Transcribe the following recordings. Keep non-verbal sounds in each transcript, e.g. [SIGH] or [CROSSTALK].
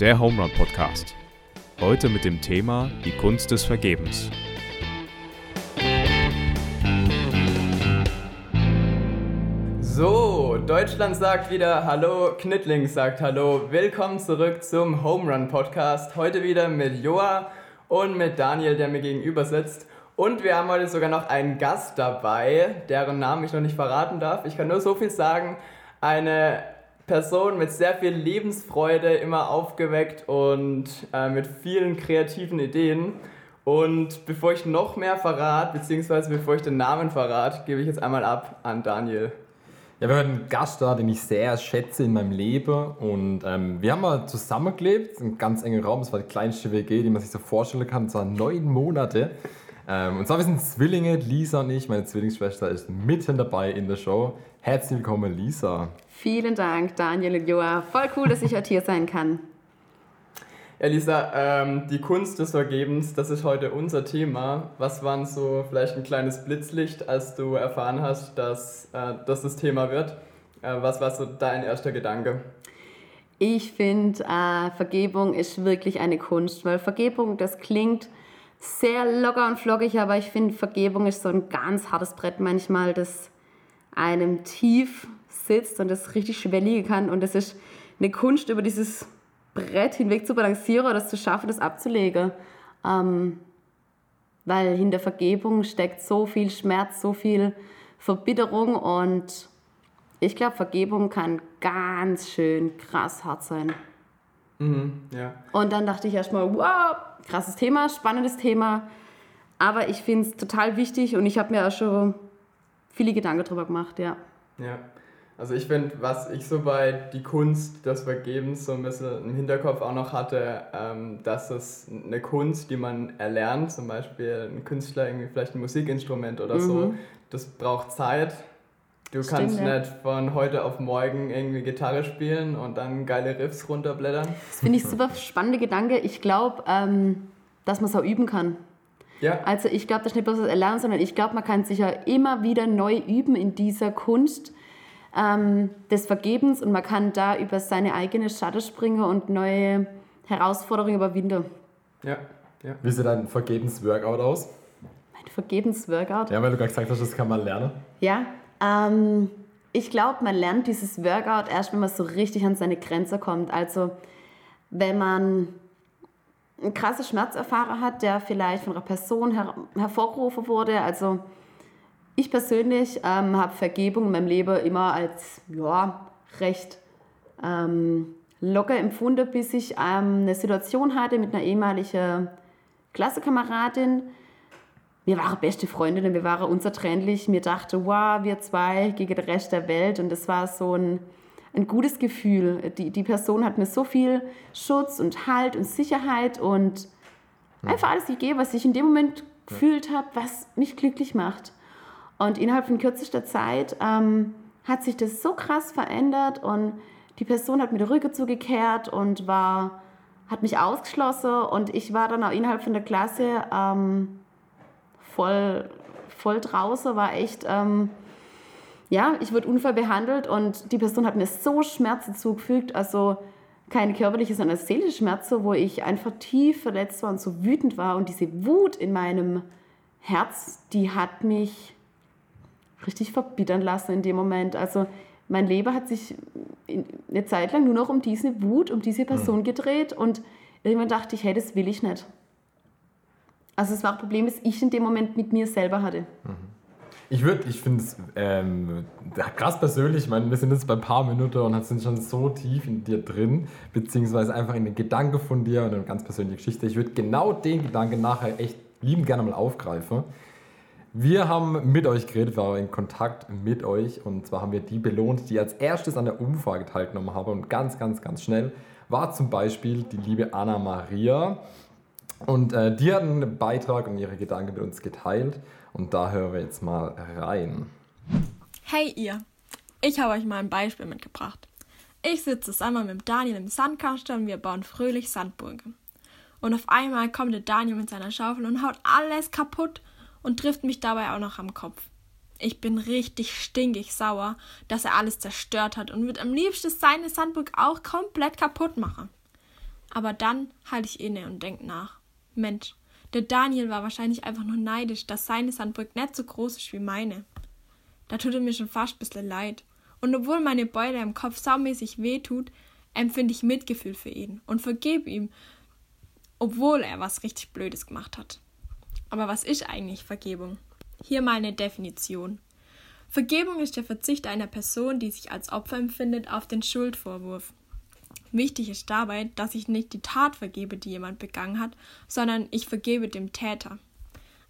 der Home Run Podcast. Heute mit dem Thema die Kunst des Vergebens. So, Deutschland sagt wieder Hallo, Knittling sagt Hallo. Willkommen zurück zum Home Run Podcast. Heute wieder mit Joa und mit Daniel, der mir gegenüber sitzt. Und wir haben heute sogar noch einen Gast dabei, deren Namen ich noch nicht verraten darf. Ich kann nur so viel sagen. Eine Person mit sehr viel Lebensfreude, immer aufgeweckt und äh, mit vielen kreativen Ideen. Und bevor ich noch mehr verrate, beziehungsweise bevor ich den Namen verrate, gebe ich jetzt einmal ab an Daniel. Ja, wir haben einen Gast da, den ich sehr schätze in meinem Leben. Und ähm, wir haben mal zusammengelebt, ein ganz enger Raum. Es war die kleinste WG, die man sich so vorstellen kann. Es waren neun Monate. Ähm, und zwar, wir sind Zwillinge, Lisa und ich. Meine Zwillingsschwester ist mitten dabei in der Show. Herzlich willkommen, Lisa. Vielen Dank, Daniel und Joa. Voll cool, dass ich heute hier sein kann. Ja, Lisa, ähm, die Kunst des Vergebens, das ist heute unser Thema. Was war so vielleicht ein kleines Blitzlicht, als du erfahren hast, dass äh, das das Thema wird? Äh, was war so dein erster Gedanke? Ich finde, äh, Vergebung ist wirklich eine Kunst, weil Vergebung, das klingt sehr locker und flockig, aber ich finde, Vergebung ist so ein ganz hartes Brett manchmal, das einem tief sitzt und das richtig schwer liegen kann. Und es ist eine Kunst, über dieses Brett hinweg zu balancieren oder es zu schaffen, das abzulegen. Ähm, weil hinter Vergebung steckt so viel Schmerz, so viel Verbitterung und ich glaube, Vergebung kann ganz schön krass hart sein. Mhm, ja. Und dann dachte ich erstmal, wow, krasses Thema, spannendes Thema. Aber ich finde es total wichtig und ich habe mir auch schon viele Gedanken darüber gemacht, ja. Ja. Also ich finde, was ich so bei die Kunst des Vergebens so ein bisschen im Hinterkopf auch noch hatte, ähm, dass es eine Kunst, die man erlernt, zum Beispiel ein Künstler, irgendwie vielleicht ein Musikinstrument oder mhm. so, das braucht Zeit. Du Stimmt, kannst ja. nicht von heute auf morgen irgendwie Gitarre spielen und dann geile Riffs runterblättern. Das finde ich super spannende Gedanke. Ich glaube, ähm, dass man es auch üben kann. Ja. Also ich glaube, das ist nicht bloß das Erlernen, sondern ich glaube, man kann sich ja immer wieder neu üben in dieser Kunst ähm, des Vergebens und man kann da über seine eigene Schatten springen und neue Herausforderungen überwinden. Ja, ja. Wie sieht dein Vergebens-Workout aus? Mein Vergebens-Workout? Ja, weil du gerade gesagt hast, das kann man lernen. Ja, ähm, ich glaube, man lernt dieses Workout erst, wenn man so richtig an seine Grenze kommt. Also wenn man einen krassen Schmerz erfahren hat, der vielleicht von einer Person her hervorgerufen wurde. Also ich persönlich ähm, habe Vergebung in meinem Leben immer als ja, recht ähm, locker empfunden, bis ich ähm, eine Situation hatte mit einer ehemaligen Klassenkameradin. Wir waren beste Freundinnen, wir waren unzertrennlich. Mir dachte, wow, wir zwei gegen den Rest der Welt. Und das war so ein, ein gutes Gefühl. Die, die Person hat mir so viel Schutz und Halt und Sicherheit und einfach alles gegeben, was ich in dem Moment gefühlt habe, was mich glücklich macht. Und innerhalb von kürzester Zeit ähm, hat sich das so krass verändert und die Person hat mir den Rücken zugekehrt und war, hat mich ausgeschlossen und ich war dann auch innerhalb von der Klasse ähm, voll, voll draußen, war echt, ähm, ja, ich wurde unfair behandelt und die Person hat mir so Schmerzen zugefügt, also keine körperliche, sondern seelische Schmerzen, wo ich einfach tief verletzt war und so wütend war und diese Wut in meinem Herz, die hat mich richtig verbittern lassen in dem Moment. Also mein Leben hat sich eine Zeit lang nur noch um diese Wut, um diese Person mhm. gedreht und irgendwann dachte ich, hey, das will ich nicht. Also es war ein Problem, das ich in dem Moment mit mir selber hatte. Mhm. Ich würde, ich finde es ähm, krass persönlich, ich meine, wir sind jetzt bei ein paar Minuten und sind schon so tief in dir drin, beziehungsweise einfach in den Gedanken von dir und eine ganz persönliche Geschichte. Ich würde genau den Gedanken nachher echt lieben gerne mal aufgreifen. Wir haben mit euch geredet, wir waren in Kontakt mit euch und zwar haben wir die belohnt, die als erstes an der Umfrage teilgenommen haben und ganz, ganz, ganz schnell war zum Beispiel die liebe Anna Maria und äh, die hat einen Beitrag und ihre Gedanken mit uns geteilt und da hören wir jetzt mal rein. Hey ihr, ich habe euch mal ein Beispiel mitgebracht. Ich sitze zusammen mit Daniel im Sandkasten und wir bauen fröhlich Sandburgen. Und auf einmal kommt der Daniel mit seiner Schaufel und haut alles kaputt und trifft mich dabei auch noch am Kopf. Ich bin richtig stinkig sauer, dass er alles zerstört hat und wird am liebsten seine Sandburg auch komplett kaputt machen. Aber dann halte ich inne und denke nach. Mensch, der Daniel war wahrscheinlich einfach nur neidisch, dass seine Sandburg nicht so groß ist wie meine. Da tut er mir schon fast ein bisschen leid. Und obwohl meine Beule im Kopf saumäßig wehtut, empfinde ich Mitgefühl für ihn und vergebe ihm, obwohl er was richtig Blödes gemacht hat. Aber was ist eigentlich Vergebung? Hier mal eine Definition. Vergebung ist der Verzicht einer Person, die sich als Opfer empfindet, auf den Schuldvorwurf. Wichtig ist dabei, dass ich nicht die Tat vergebe, die jemand begangen hat, sondern ich vergebe dem Täter.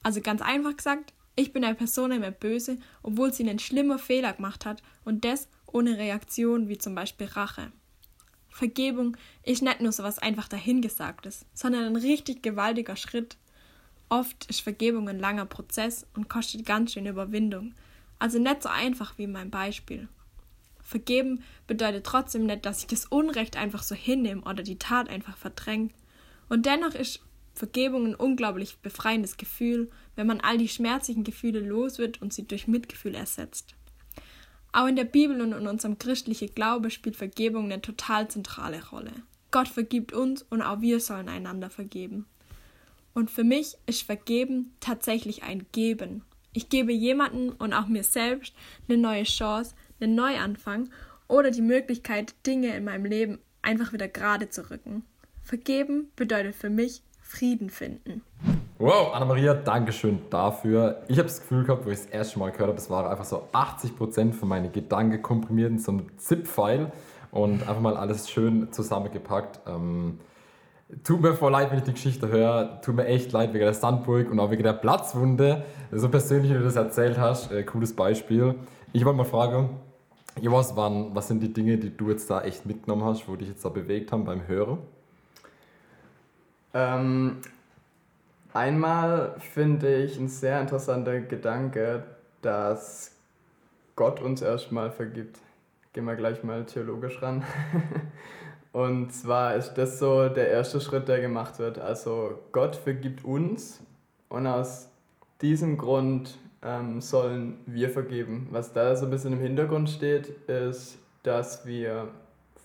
Also ganz einfach gesagt, ich bin der Person immer böse, obwohl sie einen schlimmen Fehler gemacht hat und das ohne Reaktion wie zum Beispiel Rache. Vergebung ist nicht nur so was einfach dahingesagtes, sondern ein richtig gewaltiger Schritt. Oft ist Vergebung ein langer Prozess und kostet ganz schön Überwindung. Also nicht so einfach wie in meinem Beispiel. Vergeben bedeutet trotzdem nicht, dass ich das Unrecht einfach so hinnehme oder die Tat einfach verdränge. Und dennoch ist Vergebung ein unglaublich befreiendes Gefühl, wenn man all die schmerzlichen Gefühle los wird und sie durch Mitgefühl ersetzt. Auch in der Bibel und in unserem christlichen Glaube spielt Vergebung eine total zentrale Rolle. Gott vergibt uns und auch wir sollen einander vergeben. Und für mich ist Vergeben tatsächlich ein Geben. Ich gebe jemanden und auch mir selbst eine neue Chance, einen Neuanfang oder die Möglichkeit, Dinge in meinem Leben einfach wieder gerade zu rücken. Vergeben bedeutet für mich Frieden finden. Wow, Anna-Maria, danke schön dafür. Ich habe das Gefühl gehabt, wo ich das erste Mal gehört habe, es waren einfach so 80% von meinen Gedanken komprimiert in so einem ZIP-File und einfach mal alles schön zusammengepackt. Ähm, tut mir voll leid, wenn ich die Geschichte höre. Tut mir echt leid wegen der Sandburg und auch wegen der Platzwunde. So persönlich, wie du das erzählt hast, äh, cooles Beispiel. Ich wollte mal fragen, was, waren, was sind die Dinge, die du jetzt da echt mitgenommen hast, wo dich jetzt da bewegt haben beim Hören? Ähm, einmal finde ich ein sehr interessanter Gedanke, dass Gott uns erstmal vergibt. Gehen wir gleich mal theologisch ran. [LAUGHS] Und zwar ist das so der erste Schritt, der gemacht wird. Also Gott vergibt uns und aus diesem Grund ähm, sollen wir vergeben. Was da so ein bisschen im Hintergrund steht, ist, dass wir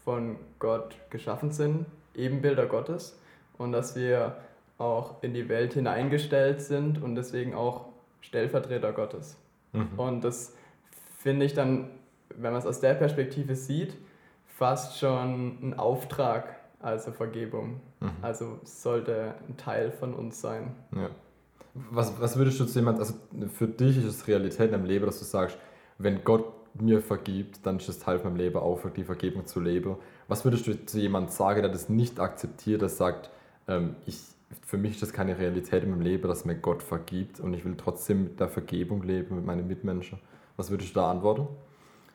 von Gott geschaffen sind, Ebenbilder Gottes, und dass wir auch in die Welt hineingestellt sind und deswegen auch Stellvertreter Gottes. Mhm. Und das finde ich dann, wenn man es aus der Perspektive sieht, fast schon ein Auftrag, also Vergebung. Mhm. Also sollte ein Teil von uns sein. Ja. Was, was würdest du zu jemand, also für dich ist es Realität im Leben, dass du sagst, wenn Gott mir vergibt, dann ist es Teil von meinem Leben auch, die Vergebung zu leben. Was würdest du zu jemandem sagen, der das nicht akzeptiert, der sagt, ähm, ich, für mich ist das keine Realität in meinem Leben, dass mir Gott vergibt und ich will trotzdem mit der Vergebung leben, mit meinen Mitmenschen. Was würdest du da antworten?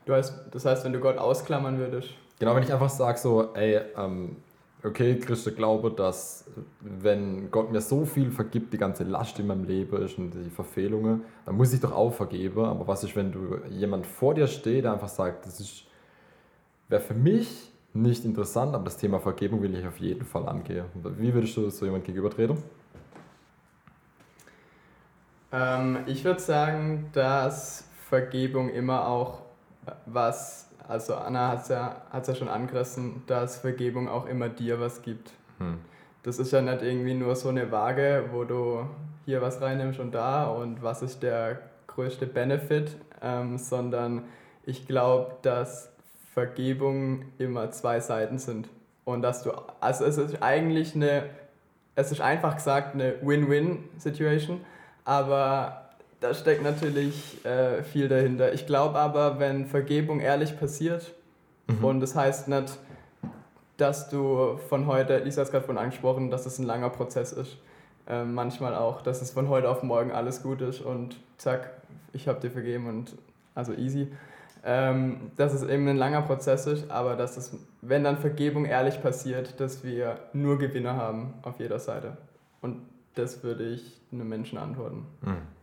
Du heißt, das heißt, wenn du Gott ausklammern würdest? Genau, wenn ich einfach sage so, ey, ähm, okay, Christen glaube, dass wenn Gott mir so viel vergibt, die ganze Last in meinem Leben ist und die Verfehlungen, dann muss ich doch auch vergeben. Aber was ist, wenn du jemand vor dir steht, der einfach sagt, das ist, wäre für mich nicht interessant, aber das Thema Vergebung will ich auf jeden Fall angehen. Wie würdest du so jemand gegenübertreten? Ähm, ich würde sagen, dass Vergebung immer auch was also Anna hat es ja, hat's ja schon angerissen, dass Vergebung auch immer dir was gibt. Hm. Das ist ja nicht irgendwie nur so eine Waage, wo du hier was reinnimmst und da und was ist der größte Benefit, ähm, sondern ich glaube, dass Vergebung immer zwei Seiten sind. Und dass du, also es ist eigentlich eine, es ist einfach gesagt eine Win-Win-Situation, aber da steckt natürlich äh, viel dahinter. Ich glaube aber, wenn Vergebung ehrlich passiert, mhm. und das heißt nicht, dass du von heute, Lisa hat es gerade von angesprochen, dass es ein langer Prozess ist. Äh, manchmal auch, dass es von heute auf morgen alles gut ist und zack, ich habe dir vergeben und also easy. Ähm, dass es eben ein langer Prozess ist, aber dass es, wenn dann Vergebung ehrlich passiert, dass wir nur Gewinner haben auf jeder Seite. Und das würde ich einem Menschen antworten. Mhm.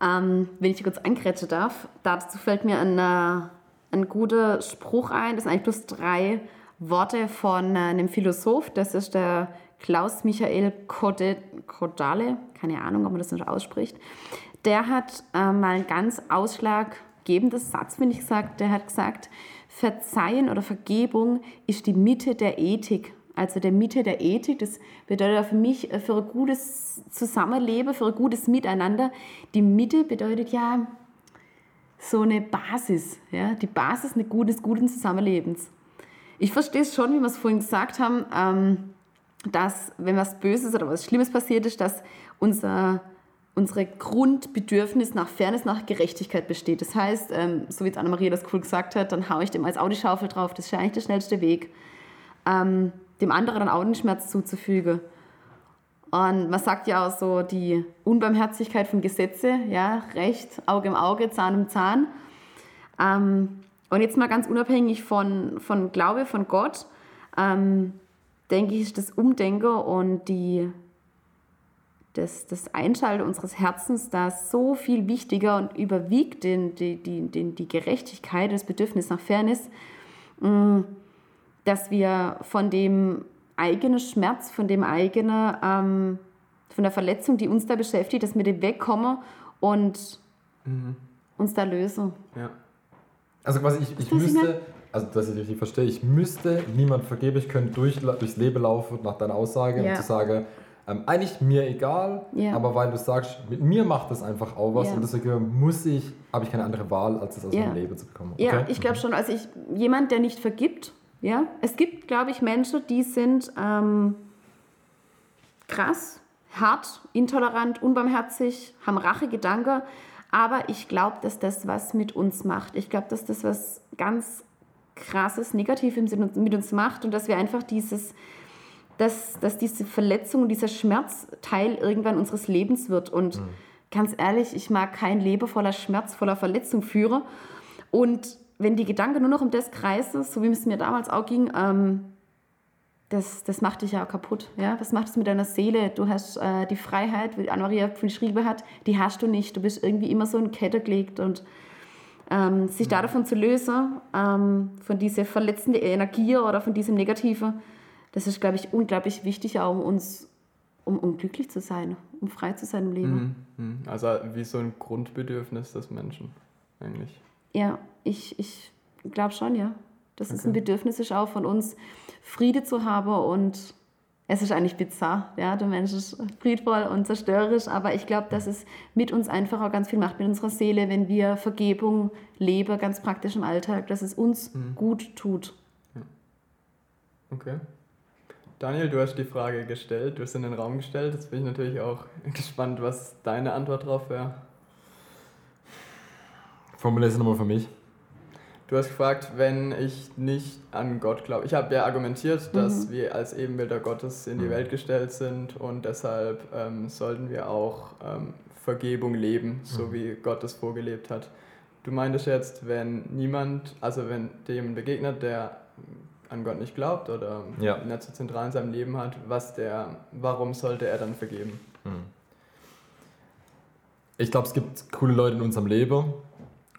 Ähm, wenn ich kurz eingrätschen darf, dazu fällt mir ein, ein guter Spruch ein. Das sind eigentlich bloß drei Worte von äh, einem Philosoph. Das ist der Klaus Michael Kodale. Keine Ahnung, ob man das nicht ausspricht. Der hat äh, mal einen ganz ausschlaggebenden Satz, finde ich gesagt. Der hat gesagt, Verzeihen oder Vergebung ist die Mitte der Ethik. Also der Mitte der Ethik, das bedeutet für mich äh, für ein gutes Zusammenleben, für ein gutes Miteinander. Die Mitte bedeutet ja so eine Basis, ja, die Basis eines guten, guten Zusammenlebens. Ich verstehe es schon, wie wir es vorhin gesagt haben, ähm, dass wenn was Böses oder was Schlimmes passiert ist, dass unser unsere Grundbedürfnis nach Fairness, nach Gerechtigkeit besteht. Das heißt, ähm, so wie jetzt Anna-Maria das cool gesagt hat, dann haue ich dem als Audischaufel drauf. Das ist ja eigentlich der schnellste Weg, ähm, dem anderen dann Augenschmerz zuzufügen. Und man sagt ja auch so die Unbarmherzigkeit von Gesetze, ja, Recht, Auge im Auge, Zahn im Zahn. Ähm, und jetzt mal ganz unabhängig von, von Glaube, von Gott, ähm, denke ich, ist das Umdenken und die das, das Einschalten unseres Herzens da so viel wichtiger und überwiegt den, die, die, den, die Gerechtigkeit, das Bedürfnis nach Fairness, mm, dass wir von dem eigenen Schmerz, von dem eigenen, ähm, von der Verletzung, die uns da beschäftigt, dass wir dem wegkommen und mhm. uns da lösen. Ja. Also quasi ich, ich müsste, also dass ich richtig verstehe, ich müsste niemand vergeben, ich könnte durch, durchs Leben laufen nach deiner Aussage ja. und zu sagen, ähm, eigentlich mir egal, ja. aber weil du sagst, mit mir macht das einfach auch was ja. und deswegen muss ich, habe ich keine andere Wahl, als es aus meinem Leben zu bekommen. Okay? Ja, ich glaube mhm. schon. Also ich, jemand, der nicht vergibt, ja, es gibt, glaube ich, Menschen, die sind ähm, krass, hart, intolerant, unbarmherzig, haben Rachegedanken, aber ich glaube, dass das was mit uns macht. Ich glaube, dass das was ganz krasses, Negatives mit uns macht und dass wir einfach dieses dass, dass diese Verletzung und dieser Schmerz Teil irgendwann unseres Lebens wird. Und mhm. ganz ehrlich, ich mag kein Leben voller Schmerz, voller Verletzung führen. Und wenn die Gedanken nur noch um das kreisen, so wie es mir damals auch ging, ähm, das, das macht dich ja auch kaputt. Ja? Was macht es mit deiner Seele? Du hast äh, die Freiheit, wie Anna-Maria geschrieben hat, die hast du nicht. Du bist irgendwie immer so in Kette gelegt. Und ähm, sich mhm. davon zu lösen, ähm, von dieser verletzenden Energie oder von diesem Negativen, das ist, glaube ich, unglaublich wichtig, auch um uns, um, um glücklich zu sein, um frei zu sein im Leben. Mhm, mhm. Also wie so ein Grundbedürfnis des Menschen eigentlich. Ja, ich, ich glaube schon, ja. Das okay. ist ein Bedürfnis ist auch von uns, Friede zu haben und es ist eigentlich bizarr, ja, der Mensch ist friedvoll und zerstörerisch, aber ich glaube, dass es mit uns einfach auch ganz viel macht, mit unserer Seele, wenn wir Vergebung leben, ganz praktisch im Alltag, dass es uns mhm. gut tut. Ja. Okay. Daniel, du hast die Frage gestellt, du hast in den Raum gestellt. Jetzt bin ich natürlich auch [LAUGHS] gespannt, was deine Antwort drauf wäre. Formuliere es nochmal für mich. Du hast gefragt, wenn ich nicht an Gott glaube. Ich habe ja argumentiert, dass mhm. wir als Ebenbilder Gottes in die mhm. Welt gestellt sind und deshalb ähm, sollten wir auch ähm, Vergebung leben, so mhm. wie Gott es vorgelebt hat. Du meintest jetzt, wenn niemand, also wenn dir jemand begegnet, der an Gott nicht glaubt oder ja. nicht so zentral in seinem Leben hat, was der, warum sollte er dann vergeben? Hm. Ich glaube, es gibt coole Leute in unserem Leben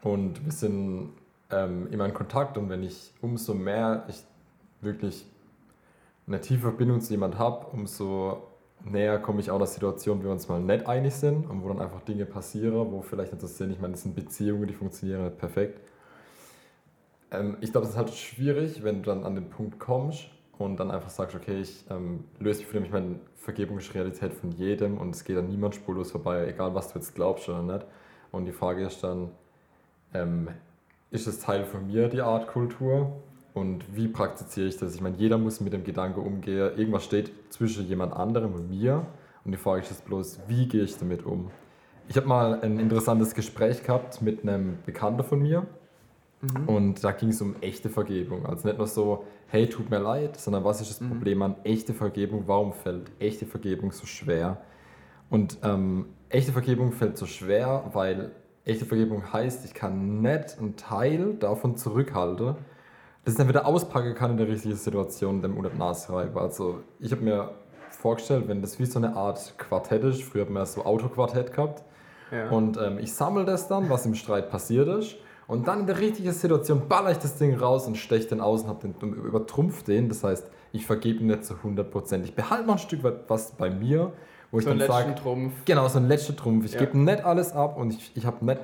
und wir sind ähm, immer in Kontakt und wenn ich umso mehr ich wirklich eine tiefe Verbindung zu jemand habe, umso näher komme ich auch der Situation, wo wir uns mal nicht einig sind und wo dann einfach Dinge passieren, wo vielleicht nicht das sind. Ich meine, das sind Beziehungen, die funktionieren nicht perfekt. Ähm, ich glaube, es ist halt schwierig, wenn du dann an den Punkt kommst und dann einfach sagst, okay, ich ähm, löse mich von dem, ich meine, Vergebung ist Realität von jedem und es geht an niemand spurlos vorbei, egal was du jetzt glaubst oder nicht. Und die Frage ist dann, ähm, ist es Teil von mir, die Art Kultur? Und wie praktiziere ich das? Ich meine, jeder muss mit dem Gedanke umgehen, irgendwas steht zwischen jemand anderem und mir. Und die Frage ist jetzt bloß, wie gehe ich damit um? Ich habe mal ein interessantes Gespräch gehabt mit einem Bekannten von mir, Mhm. Und da ging es um echte Vergebung. Also nicht nur so, hey, tut mir leid, sondern was ist das mhm. Problem an echte Vergebung? Warum fällt echte Vergebung so schwer? Und ähm, echte Vergebung fällt so schwer, weil echte Vergebung heißt, ich kann nicht einen Teil davon zurückhalten, dass ich dann wieder auspacken kann in der richtigen Situation, dem unter nachschreibe. Also ich habe mir vorgestellt, wenn das wie so eine Art Quartett ist, früher hat man ja so Autoquartett gehabt, ja. und ähm, ich sammle das dann, was im Streit passiert ist, und dann in der richtigen Situation baller ich das Ding raus und steche den aus und, den, und übertrumpf den. Das heißt, ich vergebe nicht zu 100%. Ich behalte noch ein Stück weit was bei mir, wo so ich dann sage. Trumpf. Genau, so ein letzter Trumpf. Ich ja. gebe nicht alles ab und ich, ich habe nicht.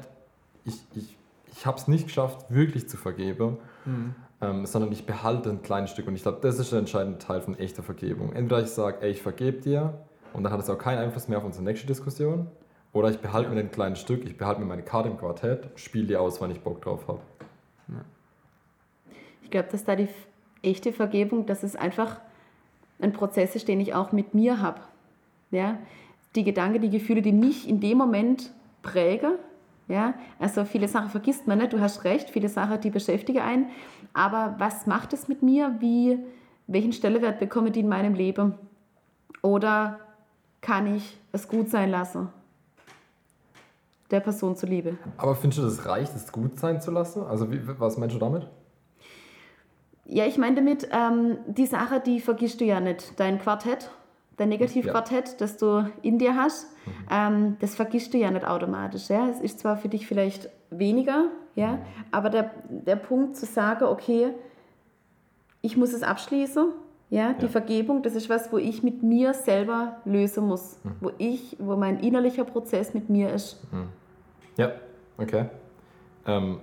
Ich, ich, ich habe es nicht geschafft, wirklich zu vergeben, ähm, sondern ich behalte ein kleines Stück. Und ich glaube, das ist der entscheidende Teil von echter Vergebung. Entweder ich sage, ey, ich vergebe dir und dann hat es auch keinen Einfluss mehr auf unsere nächste Diskussion. Oder ich behalte mir ein kleines Stück, ich behalte mir meine Karte im Quartett, spiele die aus, wann ich Bock drauf habe. Ich glaube, dass da die echte Vergebung, dass es einfach ein Prozess ist, den ich auch mit mir habe. Ja? Die Gedanken, die Gefühle, die mich in dem Moment prägen. Ja? Also viele Sachen vergisst man nicht, du hast recht, viele Sachen, die beschäftigen einen. Aber was macht es mit mir? Wie, welchen Stellenwert bekomme die in meinem Leben? Oder kann ich es gut sein lassen? Der Person zuliebe. Aber findest du, das reicht, es gut sein zu lassen? Also, wie, was meinst du damit? Ja, ich meine damit, ähm, die Sache, die vergisst du ja nicht. Dein Quartett, dein Negativquartett, das du in dir hast, ähm, das vergisst du ja nicht automatisch. Ja? Es ist zwar für dich vielleicht weniger, ja, aber der, der Punkt zu sagen, okay, ich muss es abschließen, ja, die Ja. Vergebung, das ist was, wo ich mit mir selber lösen muss, wo ich, wo mein innerlicher Prozess mit mir ist. Ja, okay. Ähm,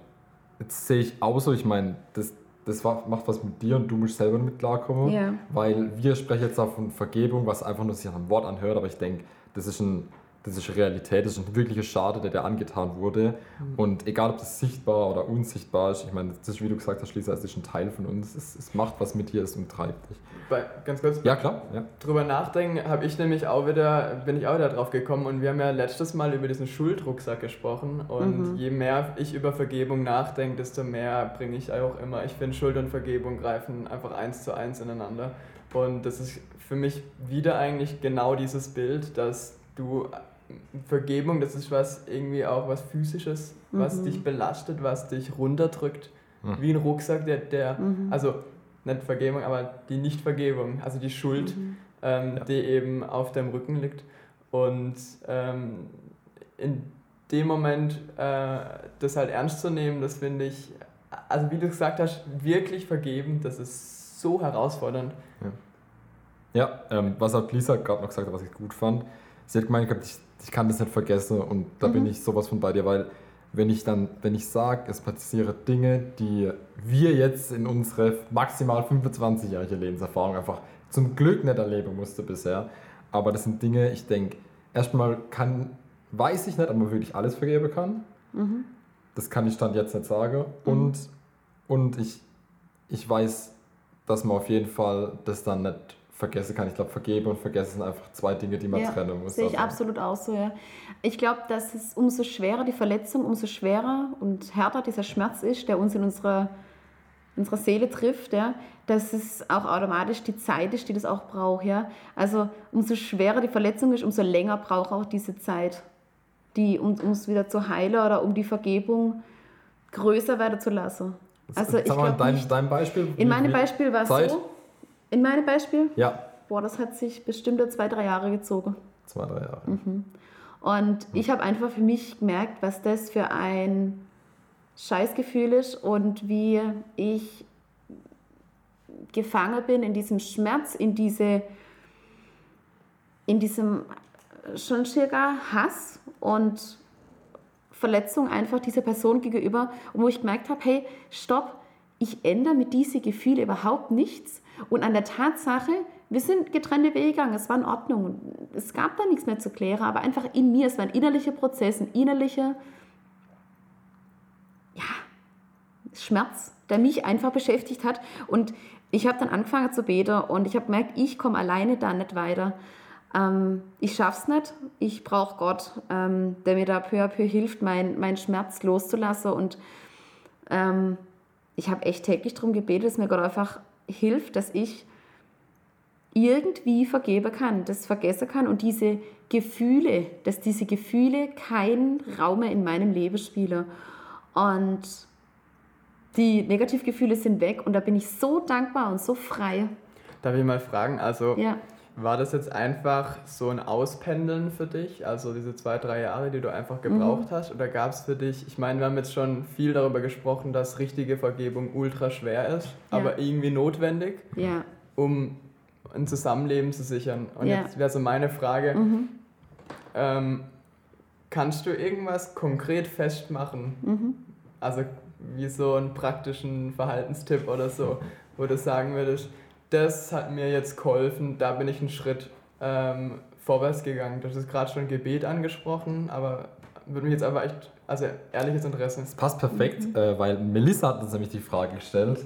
jetzt sehe ich auch so, ich meine, das, das macht was mit dir und du musst selber damit klarkommen. Ja. Weil wir sprechen jetzt auch von Vergebung, was einfach nur sich an einem Wort anhört, aber ich denke, das ist ein. Das ist Realität, das ist ein wirklicher Schade, der dir angetan wurde. Und egal, ob das sichtbar oder unsichtbar ist, ich meine, das ist, wie du gesagt hast, Lisa, es ist ein Teil von uns. Es, es macht was mit dir, es umtreibt dich. Bei, ganz kurz, Ja, klar. Ja. drüber nachdenken, habe ich nämlich auch wieder, bin ich auch wieder drauf gekommen und wir haben ja letztes Mal über diesen Schuldrucksack gesprochen und je mehr ich über Vergebung nachdenke, desto mehr bringe ich auch immer. Ich finde, Schuld und Vergebung greifen einfach eins zu eins ineinander und das ist für mich wieder eigentlich genau dieses Bild, dass du Vergebung, das ist was irgendwie auch was physisches, was dich belastet, was dich runterdrückt, wie ein Rucksack, der, der also nicht Vergebung, aber die Nichtvergebung, also die Schuld, ähm, die eben auf dem Rücken liegt. Und ähm, in dem Moment äh, das halt ernst zu nehmen, das finde ich, also wie du gesagt hast, wirklich vergeben, das ist so herausfordernd. Ja, ähm, was auch Lisa gerade noch gesagt hat, was ich gut fand. Sie hat gemeint, gehabt, ich, ich kann das nicht vergessen und da bin ich sowas von bei dir, weil wenn ich dann, wenn ich sage, es passieren Dinge, die wir jetzt in unsere maximal 25-jährige Lebenserfahrung einfach zum Glück nicht erleben mussten bisher, aber das sind Dinge, ich denke, erstmal kann, weiß ich nicht, ob man wirklich alles vergeben kann. Das kann ich Stand jetzt nicht sagen. Und, und ich, ich weiß, dass man auf jeden Fall das dann nicht vergessen kann. Ich glaube, vergeben und vergessen sind einfach zwei Dinge, die man Ja, trennen muss. Sehe ich Also, absolut auch so, ja. Ich glaube, dass es umso schwerer die Verletzung, umso schwerer und härter dieser Schmerz ist, der uns in unserer, unserer Seele trifft, ja, dass es auch automatisch die Zeit ist, die das auch braucht, ja. Also umso schwerer die Verletzung ist, umso länger braucht auch diese Zeit, die, um es wieder zu heilen oder um die Vergebung größer werden zu lassen. Also ich Sag mal, glaube dein, nicht, dein Beispiel. in meinem Beispiel war es so, in meinem Beispiel, Ja, boah, das hat sich bestimmt zwei, drei Jahre gezogen. zwei, drei Jahre. Mhm. Und ich habe einfach für mich gemerkt, was das für ein Scheißgefühl ist und wie ich gefangen bin in diesem Schmerz, in, diese, in diesem schon circa Hass und Verletzung einfach dieser Person gegenüber, und wo ich gemerkt habe, hey, stopp, ich ändere mit diesen Gefühlen überhaupt nichts. Und an der Tatsache, wir sind getrennte Wege gegangen, es war in Ordnung. Es gab da nichts mehr zu klären, aber einfach in mir, es war ein innerlicher Prozess, ein innerlicher ja, Schmerz, der mich einfach beschäftigt hat. Und ich habe dann angefangen zu beten und ich habe gemerkt, ich komme alleine da nicht weiter. Ähm, ich schaff's nicht. Ich brauche Gott, ähm, der mir da peu à peu hilft, meinen mein Schmerz loszulassen. Und ähm, ich habe echt täglich darum gebetet, dass mir Gott einfach hilft, dass ich irgendwie vergeben kann, das vergessen kann und diese Gefühle, dass diese Gefühle keinen Raum mehr in meinem Leben spielen. Und die Negativgefühle sind weg und da bin ich so dankbar und so frei. Darf ich mal fragen, also Ja. War das jetzt einfach so ein Auspendeln für dich, also diese zwei, drei Jahre, die du einfach gebraucht Mhm. hast? Oder gab es für dich, ich meine, wir haben jetzt schon viel darüber gesprochen, dass richtige Vergebung ultra schwer ist, Ja. aber irgendwie notwendig, Ja. um ein Zusammenleben zu sichern. Und Ja. Mhm. jetzt wäre so meine Frage, ähm, kannst du irgendwas konkret festmachen? Mhm. Also wie so einen praktischen Verhaltenstipp oder so, wo du sagen würdest, das hat mir jetzt geholfen, da bin ich einen Schritt ähm, vorwärts gegangen. Du hast gerade schon Gebet angesprochen, aber würde mich jetzt aber echt, also ehrliches Interesse. Das passt perfekt, äh, weil Melissa hat uns nämlich die Frage gestellt.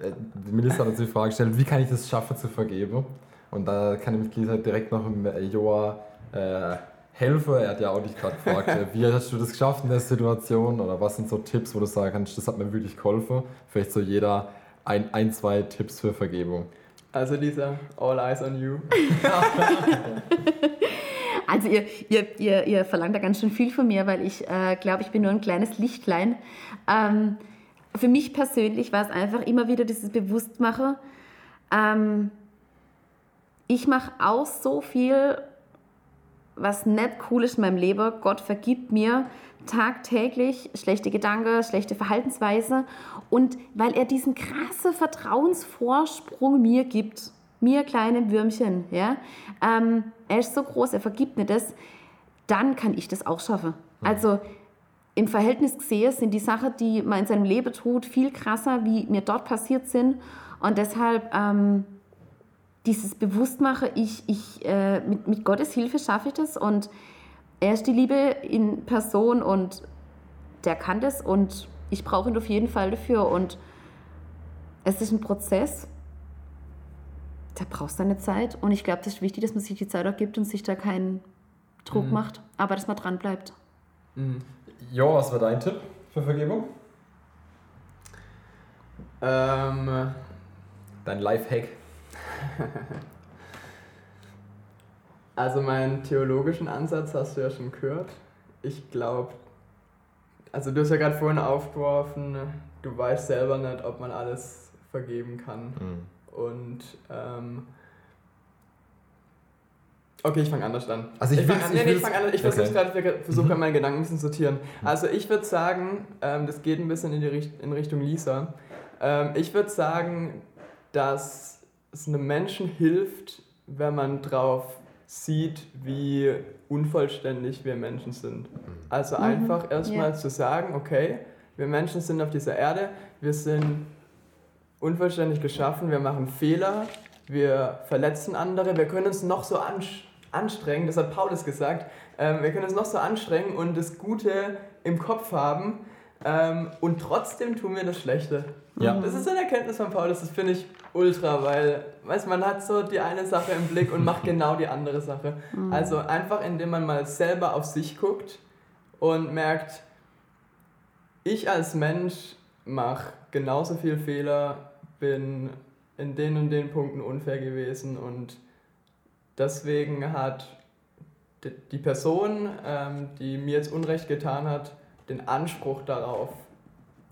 Äh, Melissa hat uns die Frage gestellt, wie kann ich das schaffen zu vergeben? Und da kann nämlich Lisa direkt noch im äh, Joa äh, helfen. Er hat ja auch dich gerade gefragt, äh, wie hast du das geschafft in der Situation? Oder was sind so Tipps, wo du sagen kannst, das hat mir wirklich geholfen? Vielleicht so jeder ein, ein zwei Tipps für Vergebung. Also Lisa, all eyes on you. [LAUGHS] Also ihr, ihr, ihr, ihr verlangt da ganz schön viel von mir, weil ich äh, glaube, ich bin nur ein kleines Lichtlein. Ähm, für mich persönlich war es einfach immer wieder dieses Bewusstmachen. Ähm, ich mache auch so viel, was nicht cool ist in meinem Leben. Gott vergibt mir tagtäglich schlechte Gedanken, schlechte Verhaltensweise. Und weil er diesen krassen Vertrauensvorsprung mir gibt, mir kleine Würmchen, ja, ähm, er ist so groß, er vergibt mir das, dann kann ich das auch schaffen. Also im Verhältnis gesehen sind die Sachen, die man in seinem Leben tut, viel krasser, wie mir dort passiert sind. Und deshalb ähm, dieses Bewusstmachen, ich, ich, äh, mit, mit Gottes Hilfe schaffe ich das und er ist die Liebe in Person und der kann das und ich brauche ihn auf jeden Fall dafür und es ist ein Prozess, da brauchst du eine Zeit und ich glaube, das ist wichtig, dass man sich die Zeit auch gibt und sich da keinen Druck Mhm. macht, aber dass man dran bleibt. Jo, was war dein Tipp für Vergebung? Ähm, Dein Lifehack? Also meinen theologischen Ansatz hast du ja schon gehört. Ich glaube, also du hast ja gerade vorhin aufgeworfen, du weißt selber nicht, ob man alles vergeben kann. Und ähm, okay, ich fange anders an. Also ich ich fange an, nee, ich nee, ich will's- fang an. Ich okay. versuche gerade, versuche gerade meine Gedanken ein bisschen zu sortieren. Also ich würde sagen, ähm, das geht ein bisschen in die Richt in Richtung Lisa. Ähm, ich würde sagen, dass es einem Menschen hilft, wenn man drauf sieht, wie unvollständig wir Menschen sind. Also einfach erstmal ja. zu sagen, okay, wir Menschen sind auf dieser Erde, wir sind unvollständig geschaffen, wir machen Fehler, wir verletzen andere, wir können uns noch so anstrengen, das hat Paulus gesagt, ähm, wir können uns noch so anstrengen und das Gute im Kopf haben ähm, und trotzdem tun wir das Schlechte. Ja. Das ist eine Erkenntnis von Paulus, das finde ich ultra, weil weiß, man hat so die eine Sache im Blick und macht genau die andere Sache. Also einfach, indem man mal selber auf sich guckt und merkt, ich als Mensch mache genauso viel Fehler, bin in den und den Punkten unfair gewesen und deswegen hat die- die Person, ähm, die mir jetzt Unrecht getan hat, den Anspruch darauf,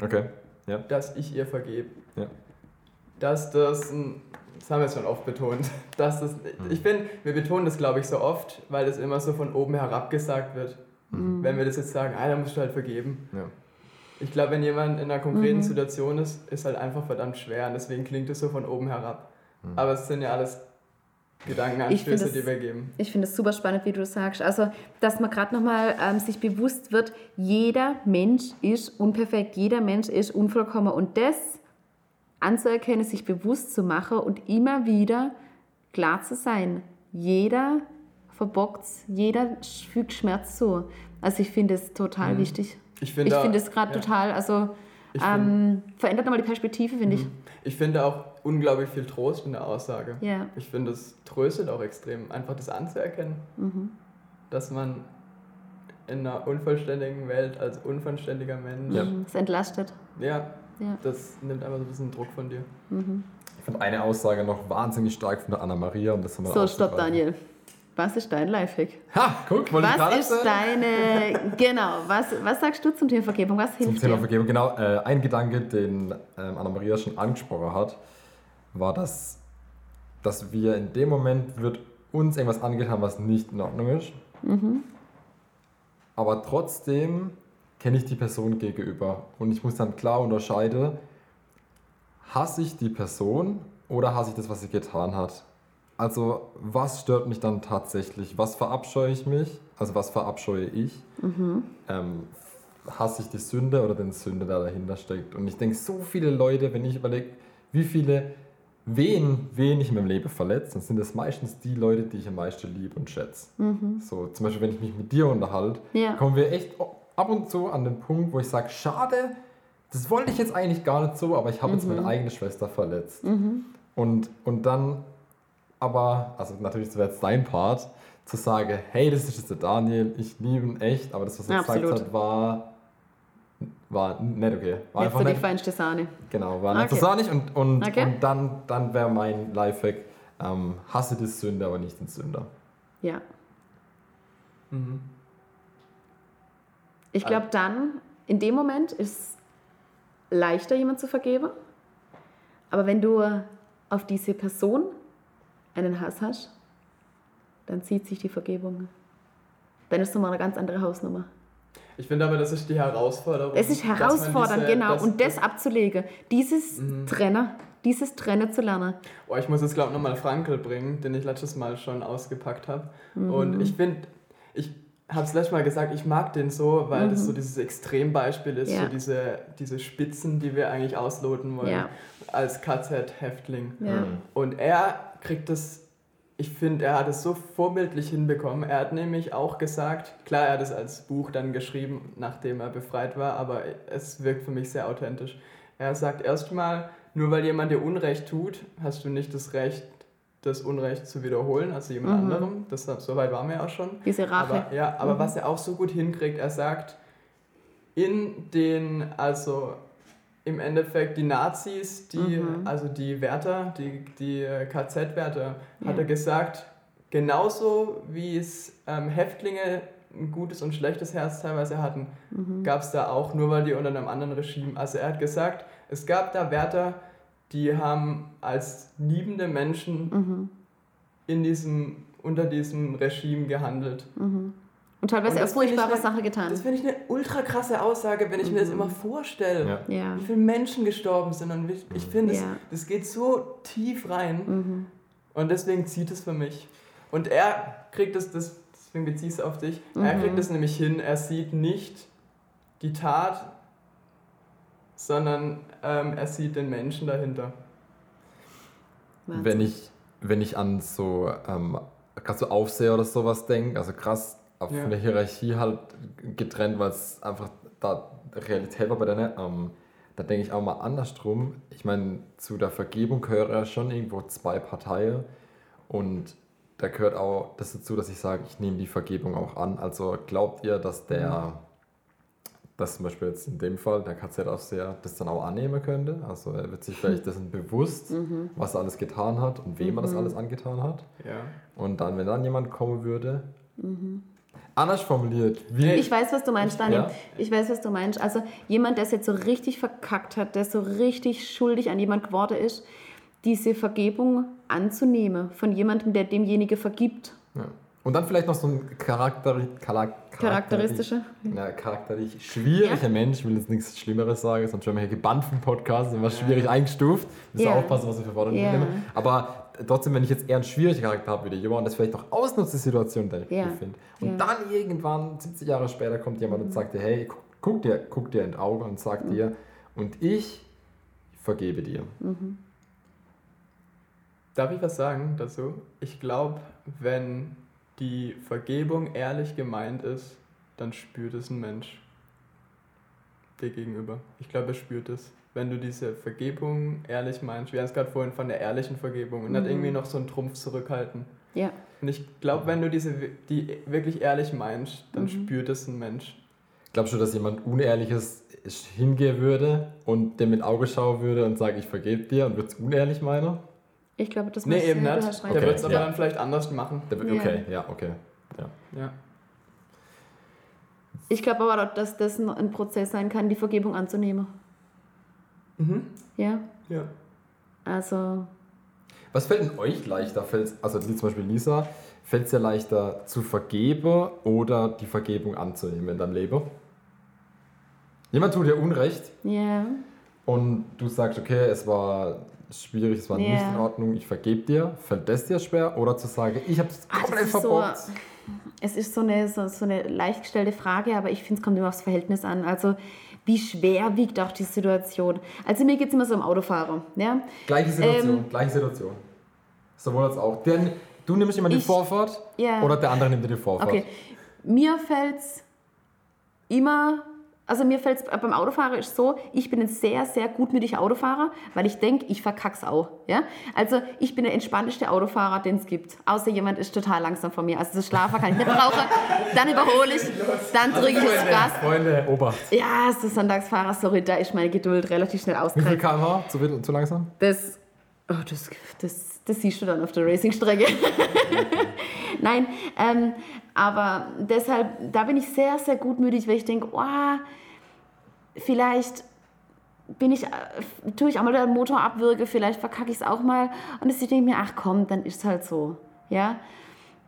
Okay. Ja. dass ich ihr vergebe. Ja. Dass das, ein- das haben wir schon oft betont, [LAUGHS] dass das, ich finde, wir betonen das glaube ich so oft, weil das immer so von oben herab gesagt wird. Wenn wir das jetzt sagen, ah, da musst du halt vergeben. Ja. Ich glaube, wenn jemand in einer konkreten Situation ist, ist halt einfach verdammt schwer und deswegen klingt es so von oben herab. Aber es sind ja alles Gedankenanstöße, das- die wir geben. Ich finde es super spannend, wie du sagst. Also, dass man gerade nochmal ähm, sich bewusst wird, jeder Mensch ist unperfekt, jeder Mensch ist unvollkommen. Und das anzuerkennen, sich bewusst zu machen und immer wieder klar zu sein. Jeder verbockt jeder fügt Schmerz zu. Also ich finde es total wichtig. Ich Ich finde es gerade ja. total, also Ich find- ähm, verändert nochmal die Perspektive, finde ich. Ich finde auch unglaublich viel Trost in der Aussage. Ja. Ich finde, es tröstet auch extrem, einfach das anzuerkennen, Mhm. dass man in einer unvollständigen Welt als unvollständiger Mensch, Ja. ja, Es entlastet. Ja. das nimmt einfach so ein bisschen Druck von dir. Ich finde eine Aussage noch wahnsinnig stark von der Anna-Maria und das haben wir So, stopp. Daniel. Was ist dein Lifehack? Ha, guck, gerade Was ist erzählen. deine, [LAUGHS] genau, was, was sagst du zum Thema Vergebung? Was Zum hilft Thema dir? Vergebung, genau. Äh, ein Gedanke, den ähm, Anna-Maria schon angesprochen hat, war, dass, dass wir in dem Moment wird uns irgendwas angetan, was nicht in Ordnung ist. Mhm. Aber trotzdem kenne ich die Person gegenüber und ich muss dann klar unterscheiden, hasse ich die Person oder hasse ich das, was sie getan hat. Also was stört mich dann tatsächlich? Was verabscheue ich mich? Also was verabscheue ich? Mhm. Ähm, hasse ich die Sünde oder den Sünde, der dahinter steckt. Und ich denke, so viele Leute, wenn ich überlege, wie viele, wen, wen ich in meinem Leben verletzt, dann sind das meistens die Leute, die ich am meisten liebe und schätze. So, zum Beispiel, wenn ich mich mit dir unterhalte, Ja. kommen wir echt ab und zu an den Punkt, wo ich sage, schade, das wollte ich jetzt eigentlich gar nicht so, aber ich habe jetzt meine eigene Schwester verletzt. Und, und dann aber, also natürlich, das wäre jetzt dein Part, zu sagen, hey, das ist jetzt der Daniel, ich liebe ihn echt, aber das, was er gesagt hat, war, war nicht okay. War Jetzt so die nicht, feinste Sahne. genau, war nicht Okay. so sahnig und, und, Okay. und dann, dann wäre mein Lifehack, ähm, hasse die Sünde, aber nicht den Sünder. Ja. Mhm. Ich glaube, dann, in dem Moment ist es leichter, jemand zu vergeben. Aber wenn du auf diese Person einen Hass hast, dann zieht sich die Vergebung. Dann ist es nochmal eine ganz andere Hausnummer. Ich finde aber, das ist die Herausforderung. Es ist herausfordernd, diese- genau. dass- und das abzulegen, dieses Trenner, dieses Trenner zu lernen. Oh, ich muss jetzt, glaube ich, nochmal Frankel bringen, den ich letztes Mal schon ausgepackt habe. Mhm. Und ich finde, ich habe es letztes Mal gesagt, ich mag den so, weil das Mhm. so dieses Extrembeispiel ist, Ja. so diese, diese Spitzen, die wir eigentlich ausloten wollen, Ja. als KZ-Häftling. Ja. Und er kriegt das, ich finde, er hat es so vorbildlich hinbekommen. Er hat nämlich auch gesagt, klar, er hat es als Buch dann geschrieben, nachdem er befreit war, aber es wirkt für mich sehr authentisch. Er sagt erstmal, nur weil jemand dir Unrecht tut, hast du nicht das Recht, das Unrecht zu wiederholen, also jemand Mhm. anderem. Das, so weit waren wir ja auch schon. Diese Rache. Aber, ja, aber was er auch so gut hinkriegt, er sagt, in den, also im Endeffekt die Nazis, die, Mhm. also die Wärter, die, die äh, KZ-Wärter, hat Ja. er gesagt, genauso wie es ähm, Häftlinge ein gutes und schlechtes Herz teilweise hatten, Mhm. gab es da auch, nur weil die unter einem anderen Regime, also er hat gesagt, es gab da Wärter, die haben als liebende Menschen Mhm. in diesem, unter diesem Regime gehandelt. Und teilweise Und auch ich furchtbare eine- Sachen getan. Das finde ich eine ultra krasse Aussage, wenn ich mir das immer vorstelle. Ja. Ja. Wie viele Menschen gestorben sind und wie, ich finde, Ja. Mhm. das, das geht so tief rein und deswegen zieht es für mich. Und er kriegt es, das, deswegen beziehe ich es auf dich, er Mhm. kriegt es nämlich hin, er sieht nicht die Tat, sondern ähm, er sieht den Menschen dahinter. Wahnsinn. Wenn ich, wenn ich an so, ähm, gerade so Aufseher oder sowas denke, also krass auf Ja. von der Hierarchie halt getrennt, weil es einfach da Realität war bei der, ähm, da denke ich auch mal andersrum. Ich meine, zu der Vergebung gehören ja schon irgendwo zwei Parteien und da gehört auch das dazu, dass ich sage, ich nehme die Vergebung auch an. Also glaubt ihr, dass der, dass zum Beispiel jetzt in dem Fall der KZ-Aufseher das dann auch annehmen könnte? Also er wird sich vielleicht [LAUGHS] dessen bewusst, was er alles getan hat und wem er das alles angetan hat. Ja. Und dann, wenn dann jemand kommen würde, anders formuliert, wie Ich weiß, was du meinst, Daniel. Ja. Ich weiß, was du meinst. Also jemand, der es jetzt so richtig verkackt hat, der so richtig schuldig an jemand geworden ist, diese Vergebung anzunehmen von jemandem, der demjenige vergibt. Ja. Und dann vielleicht noch so ein Charakter, Charak- Charakteristische. Ja, charakterlich schwieriger Ja. Mensch, ich will jetzt nichts Schlimmeres sagen, sonst werden wir hier gebannt vom Podcast, sind wir schwierig eingestuft. Müssen Ja. aufpassen, was wir für Worte Ja. nehmen. Aber trotzdem, wenn ich jetzt eher einen schwierigen Charakter habe wie der Johann, das vielleicht noch ausnutzt, die Situation, der ich Ja. befinde. Und Ja. Mhm. dann irgendwann, 70 Jahre später, kommt jemand und sagt dir, hey, guck, guck dir, guck dir in die Augen und sagt Mhm. dir, und ich vergebe dir. Darf ich was sagen dazu? Ich glaube, wenn die Vergebung ehrlich gemeint ist, dann spürt es ein Mensch dir gegenüber. Ich glaube, er spürt es. Wenn du diese Vergebung ehrlich meinst, wir haben es gerade vorhin von der ehrlichen Vergebung und nicht irgendwie noch so einen Trumpf zurückhalten. Ja. Und ich glaube, wenn du diese die wirklich ehrlich meinst, dann spürt es ein Mensch. Glaubst du, dass jemand Unehrliches hingehen würde und dem mit Auge schauen würde und sagen, ich vergebe dir und würde es unehrlich meinen? Ich glaube, das Nee, eben nicht. recht. Der Okay, wird es aber ja. dann vielleicht anders machen. Der wird- Ja. Okay, ja, okay. Ja. Ja. Ich glaube aber, auch, dass das ein Prozess sein kann, die Vergebung anzunehmen. Mhm. Ja. Ja. Also, Was fällt denn euch leichter? Fällt's, also wie zum Beispiel Lisa, fällt es dir leichter zu vergeben oder die Vergebung anzunehmen in deinem Leben? Jemand tut dir Unrecht ja. und du sagst, okay, es war schwierig, es war Ja. nicht in Ordnung, ich vergebe dir. Fällt das dir schwer? Oder zu sagen, ich habe es Ah, das komplett ist so- verbockt, es ist so eine, so, so eine leicht gestellte Frage, aber ich finde, es kommt immer aufs Verhältnis an. Also, wie schwer wiegt auch die Situation? Also, mir geht es immer so um Autofahrer. Ja? Gleiche Situation, Ähm, gleiche Situation. Sowohl als auch. Denn du nimmst immer die Vorfahrt Ja. oder der andere nimmt dir die Vorfahrt. Okay, mir fällt es immer, also mir fällt es beim Autofahrer ist so, ich bin ein sehr, sehr gutmütiger Autofahrer, weil ich denke, ich verkack's auch. Ja? Also ich bin der entspannteste Autofahrer, den es gibt. Außer jemand ist total langsam von mir. Also das Schlafer kann ich nicht brauchen. Dann überhole ich, dann drücke ich das Gas. Freunde, Obacht. Ja, so Sonntagsfahrer, sorry, da ist meine Geduld relativ schnell Wie viel kmh? Zu, zu langsam? Das, oh, das, das, das siehst du dann auf der Racingstrecke. [LAUGHS] Nein, ähm, aber deshalb, da bin ich sehr, sehr gutmütig, weil ich denke, oh, vielleicht bin ich, äh, tue ich auch mal den Motor abwürge, vielleicht verkacke ich es auch mal. Und ich denke mir, ach komm, dann ist es halt so. Ja?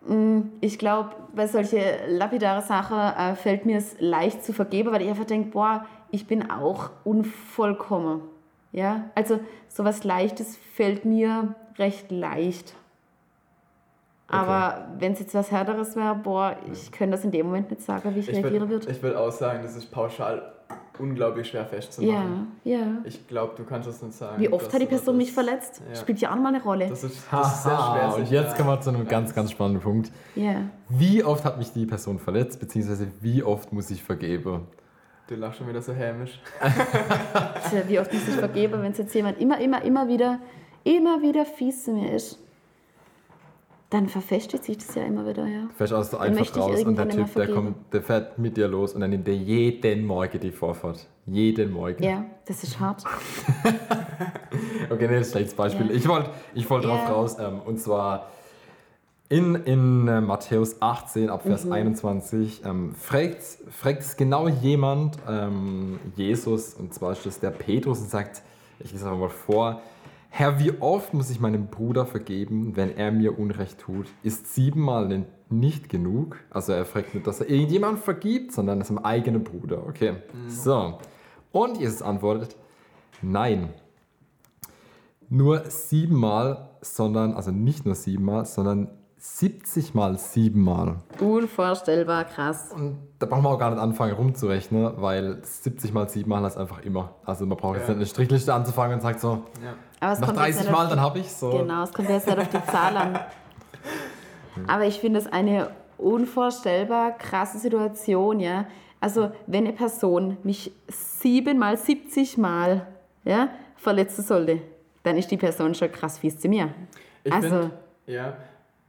Mm, Ich glaube, bei solche lapidare Sachen äh, fällt mir es leicht zu vergeben, weil ich einfach denke, boah, ich bin auch unvollkommen. Ja, also sowas Leichtes fällt mir recht leicht. Aber wenn es jetzt was Härteres wäre, boah, ich könnte das in dem Moment nicht sagen, wie ich, Ich reagieren würde würde. würd auch sagen, das ist pauschal unglaublich schwer Ja, festzumachen. ja. Ich glaube, du kannst das nicht sagen. Wie oft hat die Person das- mich verletzt? Ja. Spielt ja auch nochmal eine Rolle. Das ist, das ist sehr [LAUGHS] schwer. Und jetzt kommen wir zu einem ganz, ganz spannenden Punkt. Ja. Wie oft hat mich die Person verletzt, beziehungsweise wie oft muss ich vergeben? Du lachst schon wieder so hämisch. Tja, wie oft muss ich vergeben, wenn es jetzt jemand immer, immer, immer wieder, immer wieder fies zu mir ist? Dann verfestigt sich das ja immer wieder, ja. Fährst aus ich raus und der Typ, der, kommt, der fährt mit dir los und dann nimmt er jeden Morgen die Vorfahrt. Jeden Morgen. Ja, das ist hart. [LAUGHS] Okay, nee, das ist ein schlechtes Beispiel. Ja. Ich wollte ich wollt drauf Ja. raus, ähm, und zwar in, in äh, Matthäus 18 ab Vers Mhm. 21 ähm, fragt, fragt es genau jemand ähm, Jesus, und zwar ist das der Petrus, und sagt, ich lese einfach mal vor, Herr, wie oft muss ich meinem Bruder vergeben, wenn er mir Unrecht tut? Ist siebenmal denn nicht genug? Also er fragt nicht, dass er irgendjemand vergibt, sondern seinem eigenen Bruder. Okay, so. Und Jesus antwortet, nein. Nur siebenmal, sondern, also nicht nur siebenmal, sondern 70 mal siebenmal. Unvorstellbar krass. Und da brauchen wir auch gar nicht anfangen rumzurechnen, weil 70 mal siebenmal ist einfach immer. Also man braucht jetzt Ja. nicht eine Strichliste anzufangen und sagt so, Ja. Aber es nach kommt jetzt 30 nicht Mal, dann habe ich so. Genau, es kommt jetzt nicht auf die Zahl an. [LAUGHS] Aber ich finde es eine unvorstellbar krasse Situation, ja. Also, wenn eine Person mich siebenmal, 70 Mal ja, verletzen sollte, dann ist die Person schon krass fies zu mir. Ich Also- find, ja,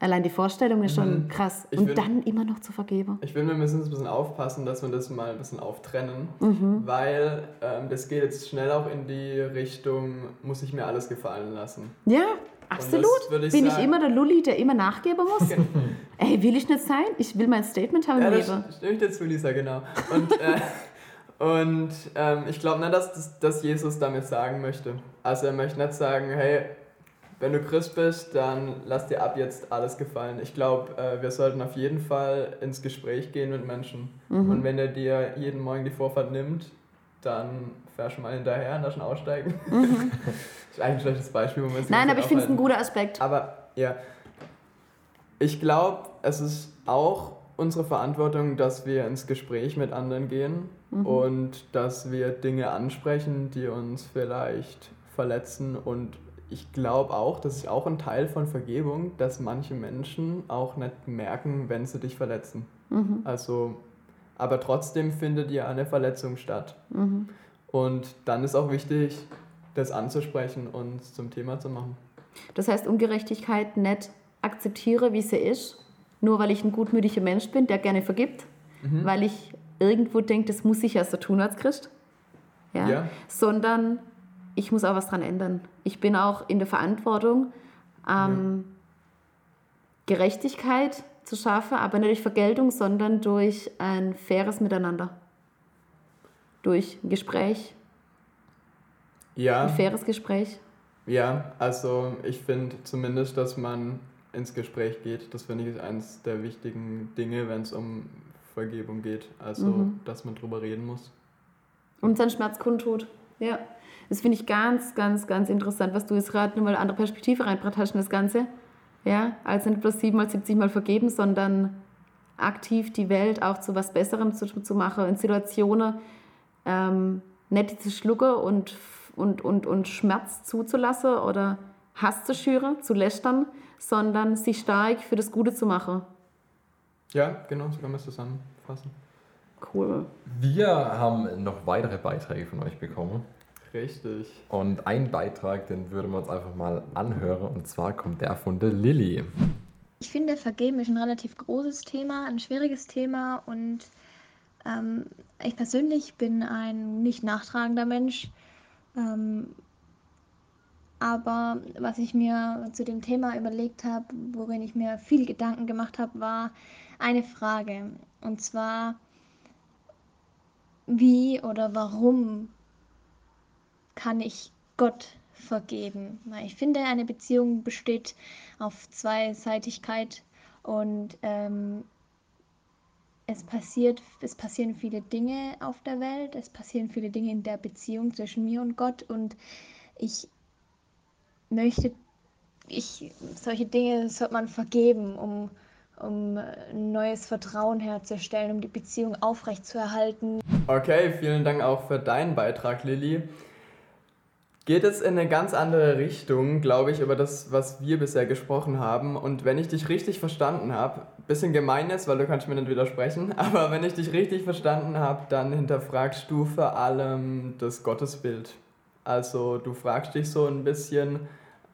Allein die Vorstellung ist schon krass. Ich Und find- dann immer noch zu vergeben. ich finde, wir müssen ein bisschen aufpassen, dass wir das mal ein bisschen auftrennen, Mhm. weil ähm, das geht jetzt schnell auch in die Richtung, muss ich mir alles gefallen lassen. Ja, absolut. ich Bin ich sagen- immer der Lulli, der immer nachgeben muss? [LAUGHS] Ey, will ich nicht sein? Ich will mein Statement haben Ja, im Leben. stimme ich dir zu, Lisa, genau. Und, äh, [LAUGHS] und ähm, ich glaube nicht, dass, dass, dass Jesus damit sagen möchte. Also er möchte nicht sagen, hey, wenn du Christ bist, dann lass dir ab jetzt alles gefallen. Ich glaube, äh, wir sollten auf jeden Fall ins Gespräch gehen mit Menschen. Mhm. Und wenn er dir jeden Morgen die Vorfahrt nimmt, dann fährst du mal hinterher und dann schon aussteigen. das [LAUGHS] ist eigentlich ein schlechtes Beispiel, Mhm. Nein, aber ich finde es ein aufhalten. guter Aspekt. Aber ja, ich glaube, es ist auch unsere Verantwortung, dass wir ins Gespräch mit anderen gehen und dass wir Dinge ansprechen, die uns vielleicht verletzen. Und ich glaube auch, das ist auch ein Teil von Vergebung, dass manche Menschen auch nicht merken, wenn sie dich verletzen. Also, aber trotzdem findet ja eine Verletzung statt. Und dann ist auch wichtig, das anzusprechen und zum Thema zu machen. Das heißt, Ungerechtigkeit nicht akzeptiere, wie sie ist, nur weil ich ein gutmütiger Mensch bin, der gerne vergibt, Mhm. weil ich irgendwo denke, das muss ich ja so tun als Christ. Ja? Ja. Sondern ich muss auch was dran ändern. Ich bin auch in der Verantwortung, ähm, Gerechtigkeit zu schaffen, aber nicht durch Vergeltung, sondern durch ein faires Miteinander. Durch ein Gespräch, Ja. ein faires Gespräch. Ja, also ich finde zumindest, dass man ins Gespräch geht. Das finde ich ist eines der wichtigen Dinge, wenn es um Vergebung geht. Also, Mhm. dass man drüber reden muss. Und seinen Schmerz kundtut. Ja. Das finde ich ganz, ganz, ganz interessant, was du jetzt gerade nur mal eine andere Perspektive reingebracht hast in das Ganze. Ja, also nicht bloß siebenmal, 70 Mal vergeben, sondern aktiv die Welt auch zu was Besserem zu, zu machen, in Situationen ähm, nicht zu schlucken und, und, und, und Schmerz zuzulassen oder Hass zu schüren, zu lästern, sondern sich stark für das Gute zu machen. Ja, genau, so kann man es zusammenfassen. Cool. Wir haben noch weitere Beiträge von euch bekommen. Richtig. Und ein Beitrag, den würden wir uns einfach mal anhören. Und zwar kommt der von der Lilly. Ich finde, Vergeben ist ein relativ großes Thema, ein schwieriges Thema und ähm, ich persönlich bin ein nicht nachtragender Mensch. Ähm, aber was ich mir zu dem Thema überlegt habe, worin ich mir viel Gedanken gemacht habe, war eine Frage. Und zwar, wie oder warum kann ich Gott vergeben? Ich finde, eine Beziehung besteht auf Zweiseitigkeit und ähm, es passiert, es passieren viele Dinge auf der Welt, es passieren viele Dinge in der Beziehung zwischen mir und Gott und ich möchte, ich, solche Dinge sollte man vergeben, um, um ein neues Vertrauen herzustellen, um die Beziehung aufrechtzuerhalten. Okay, vielen Dank auch für deinen Beitrag, Lilly. Geht es in eine ganz andere Richtung, glaube ich, über das, was wir bisher gesprochen haben. Und wenn ich dich richtig verstanden habe, bisschen gemein ist, weil du kannst mir nicht widersprechen, [LAUGHS] aber wenn ich dich richtig verstanden habe, dann hinterfragst du vor allem das Gottesbild. Also du fragst dich so ein bisschen,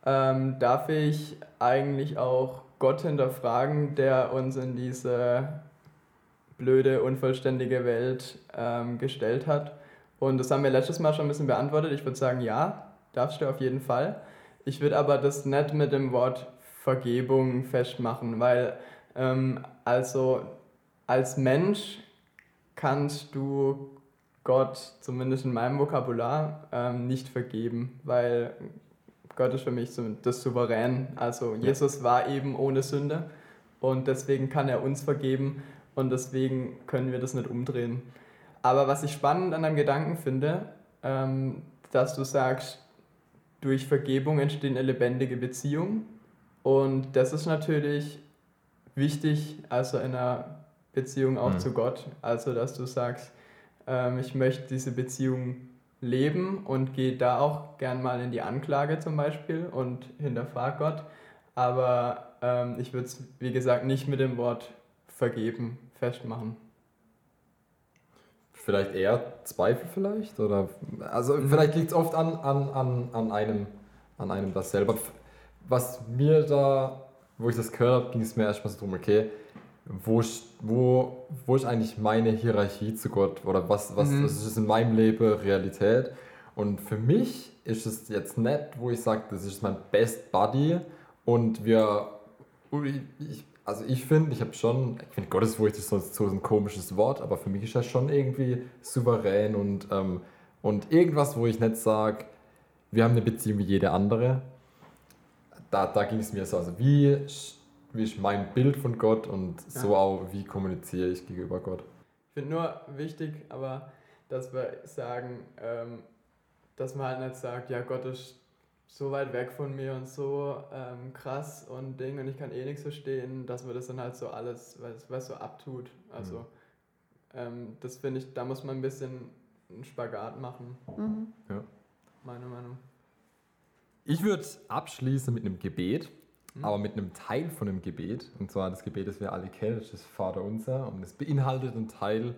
ähm, darf ich eigentlich auch Gott hinterfragen, der uns in diese blöde, unvollständige Welt ähm, gestellt hat? Und das haben wir letztes Mal schon ein bisschen beantwortet. Ich würde sagen, ja, darfst du auf jeden Fall. Ich würde aber das nicht mit dem Wort Vergebung festmachen, weil ähm, also als Mensch kannst du Gott, zumindest in meinem Vokabular, ähm, nicht vergeben, weil Gott ist für mich das Souverän. Also Jesus war eben ohne Sünde und deswegen kann er uns vergeben und deswegen können wir das nicht umdrehen. Aber was ich spannend an deinem Gedanken finde, ähm, dass du sagst, durch Vergebung entsteht eine lebendige Beziehung. Und das ist natürlich wichtig, also in einer Beziehung auch mhm. zu Gott. Also, dass du sagst, ähm, ich möchte diese Beziehung leben und gehe da auch gern mal in die Anklage zum Beispiel und hinterfrag Gott. Aber ähm, ich würde es, wie gesagt, nicht mit dem Wort vergeben festmachen vielleicht eher Zweifel vielleicht? Oder, also mhm. vielleicht liegt es oft an, an, an, an, einem, an einem das selber. Was mir da, wo ich das gehört habe, ging es mir erstmal so drum, okay, wo, wo, wo ist eigentlich meine Hierarchie zu Gott? Oder was, was mhm. ist in meinem Leben Realität? Und für mich ist es jetzt nicht, wo ich sage, das ist mein Best Buddy und wir, ich, also ich finde, ich habe schon, ich finde Gottesfurcht ist sonst so ein komisches Wort, aber für mich ist das schon irgendwie souverän und, ähm, und irgendwas, wo ich nicht sage, wir haben eine Beziehung wie jede andere. Da, da ging es mir so, also wie, wie ist mein Bild von Gott und ja. so auch, wie kommuniziere ich gegenüber Gott. Ich finde nur wichtig, aber dass wir sagen, ähm, dass man halt nicht sagt, ja, Gott ist so weit weg von mir und so ähm, krass und Ding und ich kann eh nichts verstehen, dass man das dann halt so alles, was, was so abtut. Also mhm. ähm, das finde ich, da muss man ein bisschen einen Spagat machen. Mhm. Ja. Meine Meinung. Ich würde abschließen mit einem Gebet, mhm. aber mit einem Teil von einem Gebet. Und zwar das Gebet, das wir alle kennen, das ist Vater Unser. Und es beinhaltet einen Teil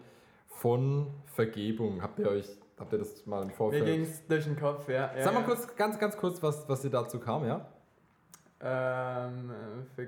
von Vergebung. Habt ihr euch Habt ihr das mal im Vorfeld? Mir ging es durch den Kopf, ja. ja Sag mal ja. kurz, ganz, ganz kurz, was, was dir dazu kam, ja? Ähm, ver,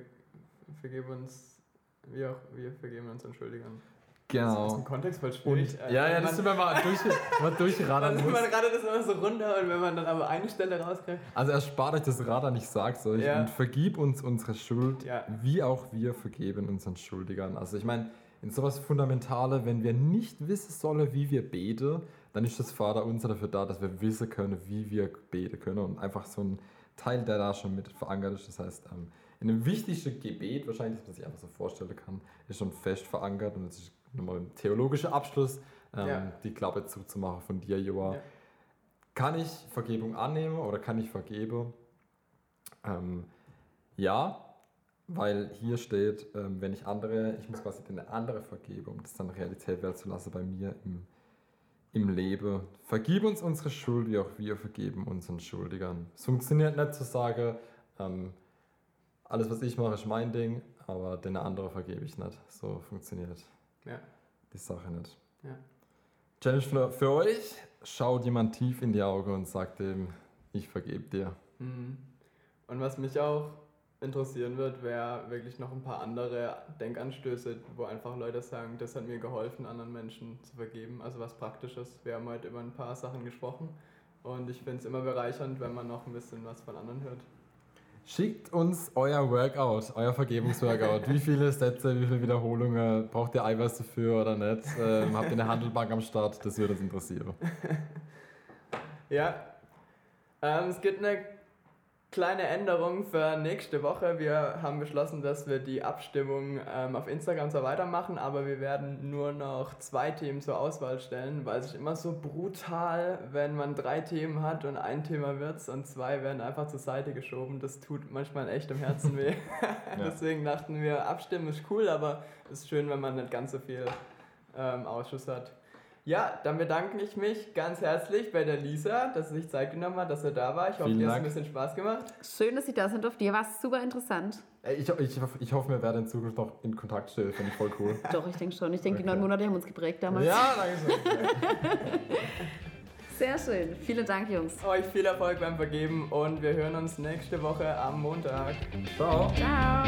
vergib uns, wir auch, wir vergeben uns Entschuldigern. Genau. Das ist im Kontext voll schwierig. Und, ja, ja, das sind wir mal, durch, mal durchradern [LAUGHS] muss. Man gerade das immer so runter und wenn man dann aber eine Stelle rauskriegt. Also erspart euch das Radar nicht sagt, ich, ja. und vergib uns unsere Schuld, ja. wie auch wir vergeben unseren Schuldigern. Also ich meine, in sowas Fundamentale, wenn wir nicht wissen sollen, wie wir beten, dann ist das Vater unser dafür da, dass wir wissen können, wie wir beten können und einfach so ein Teil, der da schon mit verankert ist. Das heißt, ähm, in einem wichtigsten Gebet, wahrscheinlich, das man sich einfach so vorstellen kann, ist schon fest verankert und es ist nochmal ein theologischer Abschluss, ähm, ja. die Klappe zuzumachen von dir, Joa. Ja. Kann ich Vergebung annehmen oder kann ich vergeben? Ähm, ja, weil hier steht, ähm, wenn ich andere, ich muss quasi den andere vergeben, um das dann Realität werden zu lassen bei mir im, im Leben. Vergib uns unsere Schuld, wie auch wir vergeben unseren Schuldigern. Es funktioniert nicht zu sagen, ähm, alles was ich mache ist mein Ding, aber den anderen vergebe ich nicht. So funktioniert Ja. die Sache nicht. Ja. Challenge für, für euch, schaut jemand tief in die Augen und sagt ihm, ich vergebe dir. Mhm. Und was mich auch interessieren wird, wäre wirklich noch ein paar andere Denkanstöße, wo einfach Leute sagen, das hat mir geholfen, anderen Menschen zu vergeben. Also was Praktisches. Wir haben heute über ein paar Sachen gesprochen und ich finde es immer bereichernd, wenn man noch ein bisschen was von anderen hört. Schickt uns euer Workout, euer Vergebungsworkout. Wie viele Sätze, wie viele Wiederholungen, braucht ihr Eiweiß dafür oder nicht? Ähm, habt ihr eine Handelbank am Start? Das würde uns interessieren. [LAUGHS] Ja, ähm, es gibt eine kleine Änderung für nächste Woche. Wir haben beschlossen, dass wir die Abstimmung ähm, auf Instagram zwar weitermachen, aber wir werden nur noch zwei Themen zur Auswahl stellen, weil es ist immer so brutal, wenn man drei Themen hat und ein Thema wird's und zwei werden einfach zur Seite geschoben. Das tut manchmal echt im Herzen weh. [LAUGHS] [LAUGHS] Deswegen dachten wir, abstimmen ist cool, aber es ist schön, wenn man nicht ganz so viel ähm, Ausschuss hat. Ja, dann bedanke ich mich ganz herzlich bei der Lisa, dass sie sich Zeit genommen hat, dass er da war. Ich hoffe, Vielen dir hat es ein bisschen Spaß gemacht. Schön, dass ich da sein durfte. Dir war es super interessant. Ey, Ich, ich, ich hoffe, wir werden in Zukunft noch in Kontakt stehen. Finde ich voll cool. [LAUGHS] Doch, ich denke schon. Ich denke, die Okay. neun Monate haben uns geprägt damals. Ja, danke schön. [LAUGHS] Sehr schön. Vielen Dank, Jungs. Euch viel Erfolg beim Vergeben und wir hören uns nächste Woche am Montag. Ciao. Ciao.